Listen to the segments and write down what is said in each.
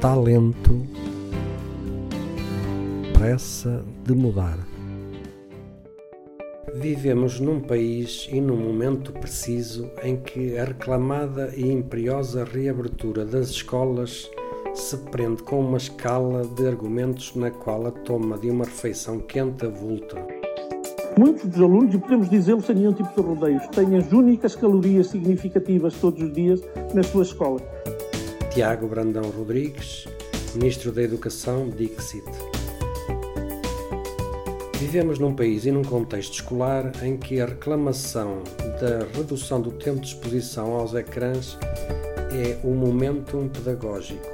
talento, pressa de mudar. Vivemos num país e num momento preciso em que a reclamada e imperiosa reabertura das escolas se prende com uma escala de argumentos na qual a toma de uma refeição quente avulta. Muitos dos alunos, e podemos dizê-lo sem nenhum tipo de rodeios, têm as únicas calorias significativas todos os dias na sua escola. Tiago Brandão Rodrigues, Ministro da Educação, Dixit. Vivemos num país e num contexto escolar em que a reclamação da redução do tempo de exposição aos ecrãs é o momento pedagógico.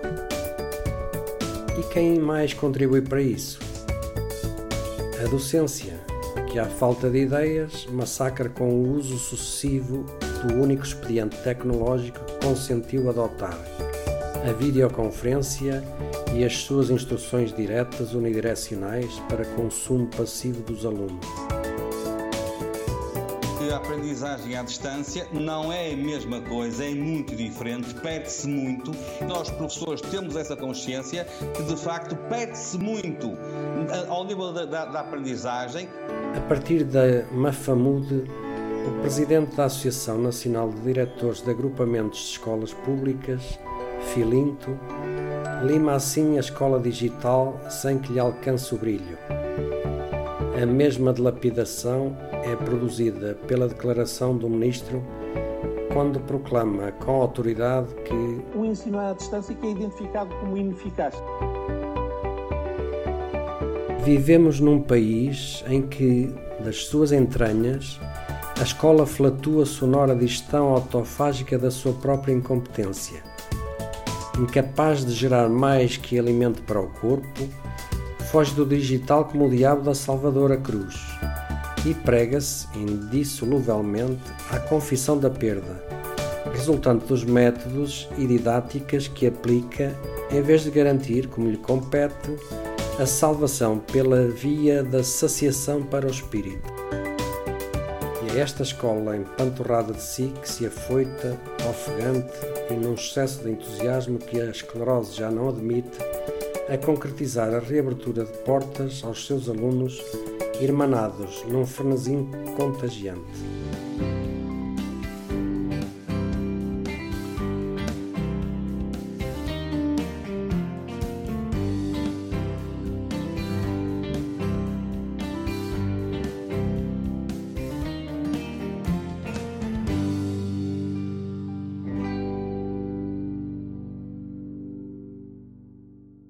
E quem mais contribui para isso? A docência, que à falta de ideias massacra com o uso sucessivo do único expediente tecnológico que consentiu adotar, a videoconferência e as suas instruções diretas unidirecionais para consumo passivo dos alunos. A aprendizagem à distância não é a mesma coisa, é muito diferente, perde-se muito. Nós, professores, temos essa consciência que de facto perde-se muito ao nível da, da, da aprendizagem. A partir da Mafamude, o presidente da Associação Nacional de Diretores de Agrupamentos de Escolas Públicas, Filinto, lima assim a escola digital sem que lhe alcance o brilho. A mesma dilapidação é produzida pela declaração do Ministro quando proclama com autoridade que o ensino à distância que é identificado como ineficaz. Vivemos num país em que, das suas entranhas, a escola flatua sonora digestão autofágica da sua própria incompetência. Incapaz de gerar mais que alimento para o corpo, foge do digital como o diabo da Salvadora Cruz e prega-se indissoluvelmente à confissão da perda, resultante dos métodos e didáticas que aplica em vez de garantir, como lhe compete, a salvação pela via da saciação para o espírito. Esta escola empanturrada de si que se afoita, ofegante e num excesso de entusiasmo que a esclerose já não admite, a concretizar a reabertura de portas aos seus alunos, irmanados num frenesim contagiante.